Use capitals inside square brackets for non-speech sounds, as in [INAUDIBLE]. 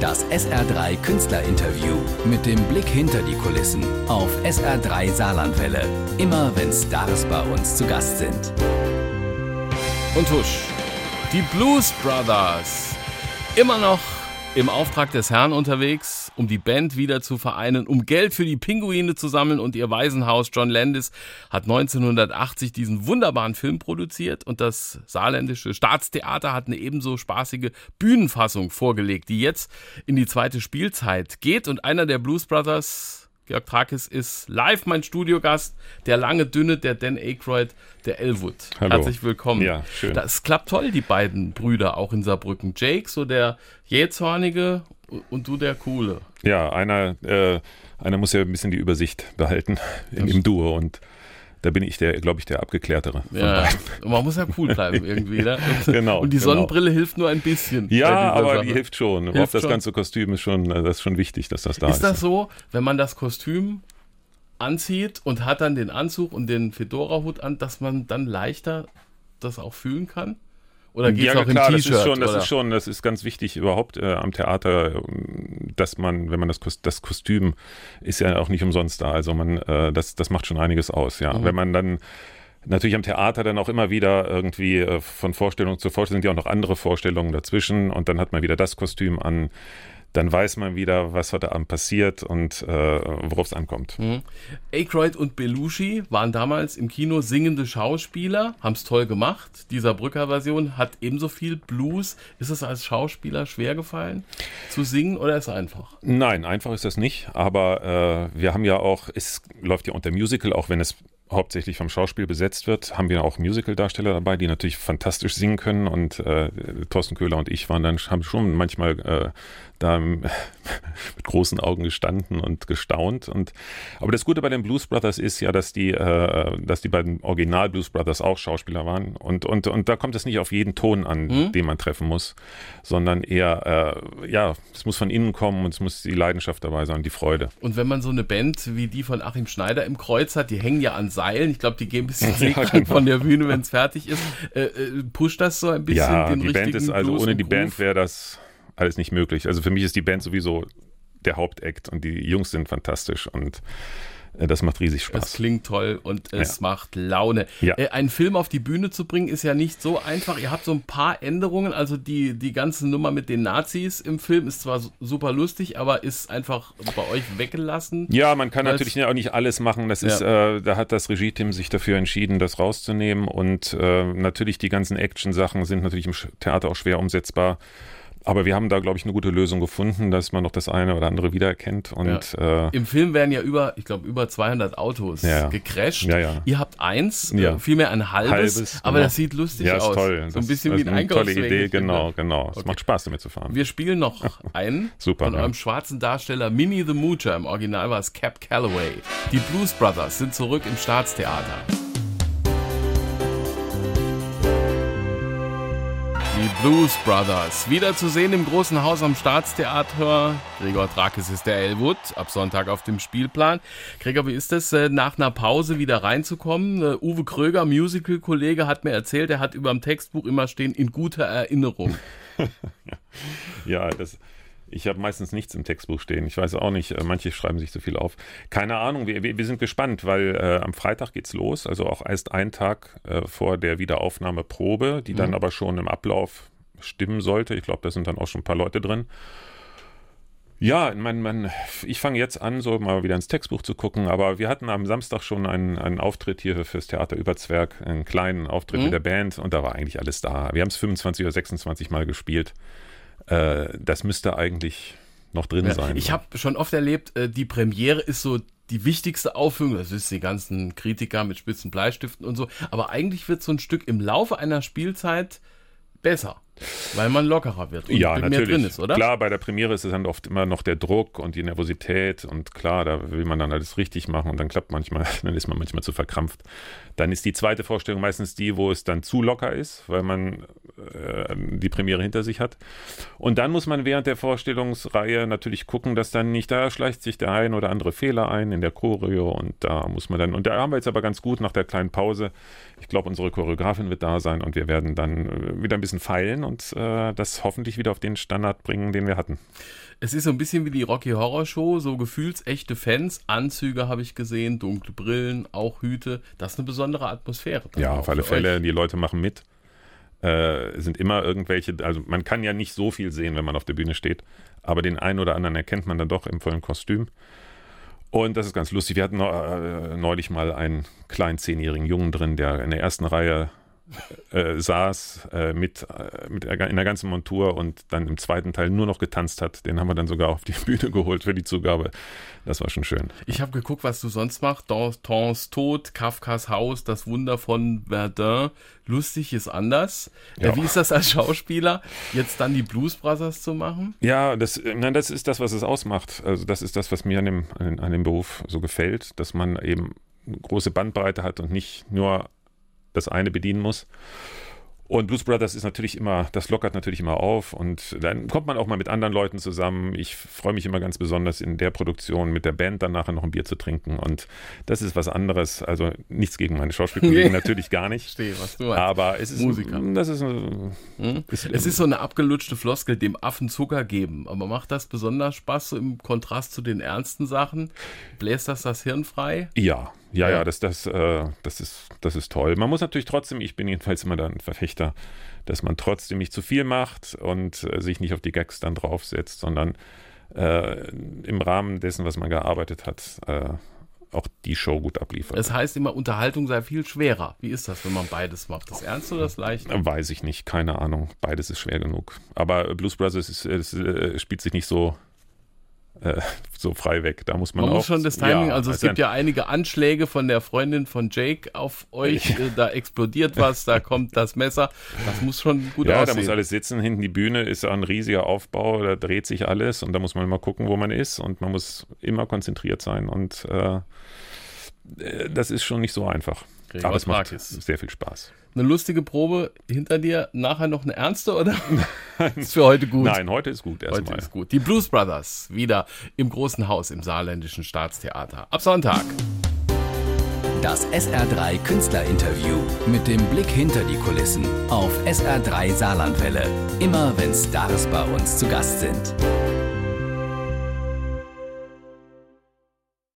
Das SR3 Künstlerinterview mit dem Blick hinter die Kulissen auf SR3 Saarlandwelle. Immer wenn Stars bei uns zu Gast sind. Und husch, die Blues Brothers. Immer noch im Auftrag des Herrn unterwegs, um die Band wieder zu vereinen, um Geld für die Pinguine zu sammeln. Und ihr Waisenhaus John Landis hat 1980 diesen wunderbaren Film produziert. Und das saarländische Staatstheater hat eine ebenso spaßige Bühnenfassung vorgelegt, die jetzt in die zweite Spielzeit geht. Und einer der Blues Brothers Georg Trakis ist live mein Studiogast, der lange Dünne, der Dan Aykroyd, der Elwood. Hallo. Herzlich willkommen. Ja, schön. Das klappt toll, die beiden Brüder auch in Saarbrücken. Jake, so der jähzornige und du der coole. Ja, einer, äh, einer muss ja ein bisschen die Übersicht behalten in, im Duo und da bin ich der, glaube ich, der abgeklärtere von Ja, man muss ja cool bleiben [LAUGHS] irgendwie. Ne? Und, Genau, und die genau. Sonnenbrille hilft nur ein bisschen. Ja, aber Sache. die hilft schon. Hilft Überhaupt das schon. ganze Kostüm ist schon, äh, das ist schon wichtig, dass das da ist. Ist das so, wenn man das Kostüm anzieht und hat dann den Anzug und den Fedora-Hut an, dass man dann leichter das auch fühlen kann? Oder geht es ja, auch klar, im das ist schon, das oder? ist schon, das ist ganz wichtig überhaupt äh, am Theater, ähm, dass man, wenn man das, das Kostüm ist ja auch nicht umsonst da. Also man, äh, das, das macht schon einiges aus, Mhm. ja. Wenn man dann natürlich am Theater dann auch immer wieder irgendwie äh, von Vorstellung zu Vorstellung sind ja auch noch andere Vorstellungen dazwischen und dann hat man wieder das Kostüm an. Dann weiß man wieder, was heute Abend passiert und äh, worauf es ankommt. Mhm. Aykroyd und Belushi waren damals im Kino singende Schauspieler, haben es toll gemacht. Dieser Brücker-Version hat ebenso viel Blues. Ist es als Schauspieler schwer gefallen zu singen oder ist es einfach? Nein, einfach ist das nicht. Aber äh, wir haben ja auch, es läuft ja unter Musical, auch wenn es hauptsächlich vom Schauspiel besetzt wird, haben wir auch Musical-Darsteller dabei, die natürlich fantastisch singen können. Und äh, Thorsten Köhler und ich waren dann, haben schon manchmal äh, da [LAUGHS] mit großen Augen gestanden und gestaunt. Und aber das Gute bei den Blues Brothers ist ja, dass die, äh, dass die beiden Original Blues Brothers auch Schauspieler waren. Und, und, und da kommt es nicht auf jeden Ton an, den man treffen muss, sondern eher, äh, ja, es muss von innen kommen und es muss die Leidenschaft dabei sein, die Freude. Und wenn man so eine Band wie die von Achim Schneider im Kreuz hat, die hängen ja an Seilen. Ich glaube, die gehen ein bisschen [LAUGHS] Ja, [LAUGHS] genau. von der Bühne, wenn es fertig ist. Äh, äh, pusht das so ein bisschen Ja, den die richtigen Band ist, also ohne die Band wäre das alles nicht möglich. Also für mich ist die Band sowieso der Hauptakt und die Jungs sind fantastisch und das macht riesig Es Spaß. klingt toll und es Ja. macht Laune. Ja. Äh, einen Film auf die Bühne zu bringen, ist ja nicht so einfach. Ihr habt so ein paar Änderungen. Also die, die ganze Nummer mit den Nazis im Film ist zwar su- super lustig, aber ist einfach bei euch weggelassen. Ja, man kann natürlich auch nicht alles machen. Das Ja. ist, äh, da hat das Regie-Team sich dafür entschieden, das rauszunehmen. Und äh, natürlich die ganzen Action-Sachen sind natürlich im Theater auch schwer umsetzbar. Aber wir haben da, glaube ich, eine gute Lösung gefunden, dass man noch das eine oder andere wiedererkennt. Und äh, Im Film werden ja über, ich glaube, über 200 Autos Ja. gecrasht. Ja, ja. Ihr habt eins, Ja. äh, vielmehr ein halbes, Halbes, aber genau. das sieht lustig ja, ist aus. toll. So ein bisschen das wie ist ein eine tolle. Idee, genau, genau. Es Okay. macht Spaß, damit zu fahren. Wir spielen noch [LAUGHS] einen Super, von ja. eurem schwarzen Darsteller Minnie the Moocher. Im Original war es Cap Calloway. Die Blues Brothers sind zurück im Staatstheater. Die Blues Brothers. Wieder zu sehen im großen Haus am Staatstheater. Gregor Trakis ist der Elwood. Ab Sonntag auf dem Spielplan. Gregor, wie ist es, äh, nach einer Pause wieder reinzukommen? Äh, Uwe Kröger, Musical-Kollege, hat mir erzählt, er hat über dem Textbuch immer stehen, in guter Erinnerung. [LAUGHS] Ja, das, ich habe meistens nichts im Textbuch stehen. Ich weiß auch nicht, äh, manche schreiben sich zu viel auf. Keine Ahnung, wir, wir, wir sind gespannt, weil äh, am Freitag geht's los, also auch erst einen Tag äh, vor der Wiederaufnahmeprobe, die dann aber schon im Ablauf stimmen sollte. Ich glaube, da sind dann auch schon ein paar Leute drin. Ja, mein, mein, ich fange jetzt an, so mal wieder ins Textbuch zu gucken, aber wir hatten am Samstag schon einen, einen Auftritt hier fürs Theater Überzwerg, einen kleinen Auftritt mit der Band und da war eigentlich alles da. Wir haben es 25 oder 26 Mal gespielt. Äh, das müsste eigentlich noch drin Ja, sein. Ich habe schon oft erlebt, äh, die Premiere ist so die wichtigste Aufführung. Das ist die ganzen Kritiker mit spitzen Bleistiften und so. Aber eigentlich wird so ein Stück im Laufe einer Spielzeit besser, weil man lockerer wird und ja, mehr natürlich. drin ist, oder? Klar, bei der Premiere ist es dann oft immer noch der Druck und die Nervosität und klar, da will man dann alles richtig machen und dann klappt manchmal, [LAUGHS] dann ist man manchmal zu verkrampft. Dann ist die zweite Vorstellung meistens die, wo es dann zu locker ist, weil man äh, die Premiere hinter sich hat. Und dann muss man während der Vorstellungsreihe natürlich gucken, dass dann nicht, da schleicht sich der ein oder andere Fehler ein in der Choreo und da muss man dann, und da haben wir jetzt aber ganz gut nach der kleinen Pause, ich glaube, unsere Choreografin wird da sein und wir werden dann äh, wieder ein bisschen feilen und äh, das hoffentlich wieder auf den Standard bringen, den wir hatten. Es ist so ein bisschen wie die Rocky Horror Show, so gefühlsechte Fans, Anzüge habe ich gesehen, dunkle Brillen, auch Hüte. Das ist eine besondere Atmosphäre. Ja, auf alle Fälle, euch. die Leute machen mit. Äh, sind immer irgendwelche, also man kann ja nicht so viel sehen, wenn man auf der Bühne steht, aber den einen oder anderen erkennt man dann doch im vollen Kostüm. Und das ist ganz lustig. Wir hatten äh, neulich mal einen kleinen zehnjährigen Jungen drin, der in der ersten Reihe äh, saß äh, mit, äh, mit in der ganzen Montur und dann im zweiten Teil nur noch getanzt hat. Den haben wir dann sogar auf die [LAUGHS] Bühne geholt für die Zugabe. Das war schon schön. Ich habe geguckt, was du sonst machst. Dantons Tod, Kafkas Haus, das Wunder von Verdun. Lustig ist anders. Äh, ja. Wie ist das als Schauspieler, jetzt dann die Blues Brothers zu machen? Ja, das, nein, das ist das, was es ausmacht. Also das ist das, was mir an dem, an, an dem Beruf so gefällt, dass man eben große Bandbreite hat und nicht nur das eine bedienen muss. Und Blues Brothers ist natürlich immer, das lockert natürlich immer auf und dann kommt man auch mal mit anderen Leuten zusammen. Ich freue mich immer ganz besonders in der Produktion mit der Band dann nachher noch ein Bier zu trinken und das ist was anderes. Also nichts gegen meine Schauspielkollegen, [LAUGHS] natürlich gar nicht. Verstehe, was du meinst. Aber es ist, Musiker. Das ist, hm? ist, es ist so eine abgelutschte Floskel, dem Affen Zucker geben. Aber macht das besonders Spaß so im Kontrast zu den ernsten Sachen? Bläst das das Hirn frei? Ja, ja, ja, das, das, äh, das, ist, das ist toll. Man muss natürlich trotzdem, ich bin jedenfalls immer dann Verfechter, dass man trotzdem nicht zu viel macht und äh, sich nicht auf die Gags dann draufsetzt, sondern äh, im Rahmen dessen, was man gearbeitet hat, äh, auch die Show gut abliefert. Das heißt immer, Unterhaltung sei viel schwerer. Wie ist das, wenn man beides macht? Das Ernste oder das Leichte? Weiß ich nicht, keine Ahnung. Beides ist schwer genug. Aber Blues Brothers ist, ist, äh, spielt sich nicht so äh, so frei weg. Da muss man, man auch. muss schon das Timing, ja, also es gibt ja einige Anschläge von der Freundin von Jake auf euch. Äh, da explodiert was, da [LAUGHS] kommt das Messer. Das muss schon gut ja, aussehen. Ja, da muss alles sitzen. Hinten die Bühne ist ein riesiger Aufbau, da dreht sich alles und da muss man immer gucken, wo man ist und man muss immer konzentriert sein und äh das ist schon nicht so einfach. Gregor Aber es macht sehr viel Spaß eine lustige Probe hinter dir, nachher noch eine ernste oder [LAUGHS] ist für heute gut? Nein, heute ist gut erstmal. Heute ist gut. Die Blues Brothers wieder im großen Haus im saarländischen Staatstheater. Ab Sonntag. Das SR3 Künstlerinterview mit dem Blick hinter die Kulissen auf SR3 Saarlandwelle. Immer wenn Stars bei uns zu Gast sind.